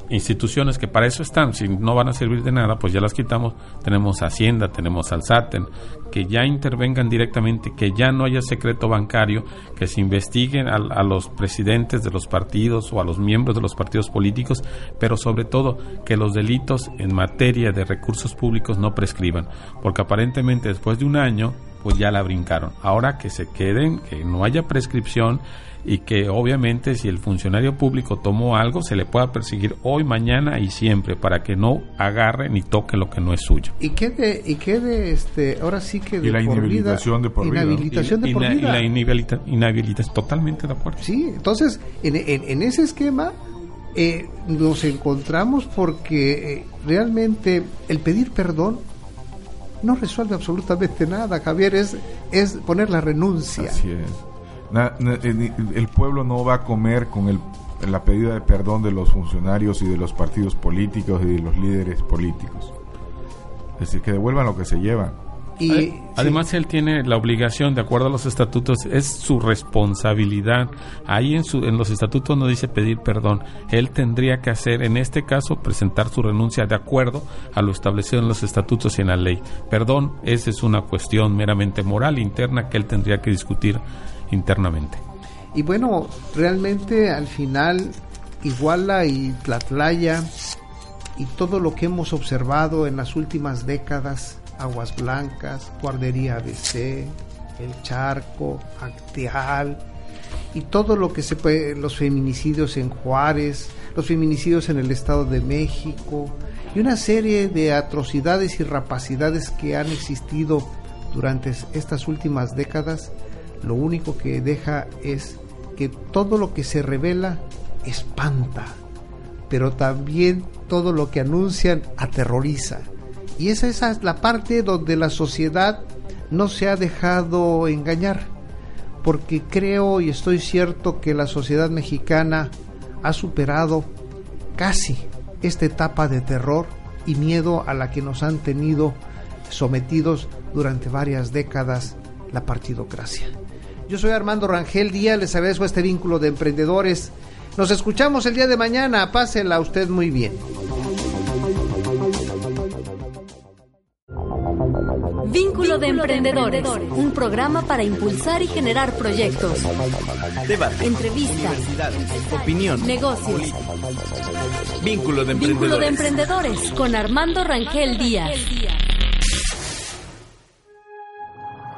instituciones que para eso están, si no van a servir de nada, pues ya las quitamos. Tenemos Hacienda, tenemos Alsaten, que ya intervengan directamente, que ya no haya secreto bancario, que se investiguen a, a, los presidentes de los partidos o a los miembros de los partidos políticos, pero sobre todo que los delitos en materia de recursos públicos no prescriban, porque aparentemente después de un año, pues ya la brincaron. Ahora que se queden, que no haya prescripción y que obviamente si el funcionario público tomó algo se le pueda perseguir hoy, mañana y siempre para que no agarre ni toque lo que no es suyo. Y quede, y quede este, ahora sí que de la inhabilitación de por vida. Inhabilitación de por vida. Y la inhabilitación, totalmente de acuerdo. Sí, entonces en, en, ese esquema eh, nos encontramos porque eh, realmente el pedir perdón no resuelve absolutamente nada, Javier, es, es poner la renuncia. Así es el pueblo no va a comer con el, la pedida de perdón de los funcionarios y de los partidos políticos y de los líderes políticos. Es decir, que devuelvan lo que se llevan. Y, Además, él tiene la obligación, de acuerdo a los estatutos, es su responsabilidad. Ahí en, su, en los estatutos no dice pedir perdón. Él tendría que hacer, en este caso, presentar su renuncia de acuerdo a lo establecido en los estatutos y en la ley. Perdón, esa es una cuestión meramente moral interna que él tendría que discutir internamente. Y bueno, realmente al final Iguala y Tlatlaya y todo lo que hemos observado en las últimas décadas, Aguas Blancas, Guardería ABC, El Charco, Acteal y todo lo que se puede, los feminicidios en Juárez, los feminicidios en el Estado de México y una serie de atrocidades y rapacidades que han existido durante estas últimas décadas lo único que deja es que todo lo que se revela espanta, pero también todo lo que anuncian aterroriza. Y esa, es la parte donde la sociedad no se ha dejado engañar, porque creo y estoy cierto que la sociedad mexicana ha superado casi esta etapa de terror y miedo a la que nos han tenido sometidos durante varias décadas la partidocracia. Yo soy Armando Rangel Díaz, les agradezco este vínculo de emprendedores. Nos escuchamos el día de mañana, pásela usted muy bien. Vínculo de Emprendedores, un programa para impulsar y generar proyectos. Debate. Entrevistas. Opinión. Negocios. Vínculo de Emprendedores. Vínculo de Emprendedores con Armando Rangel Díaz.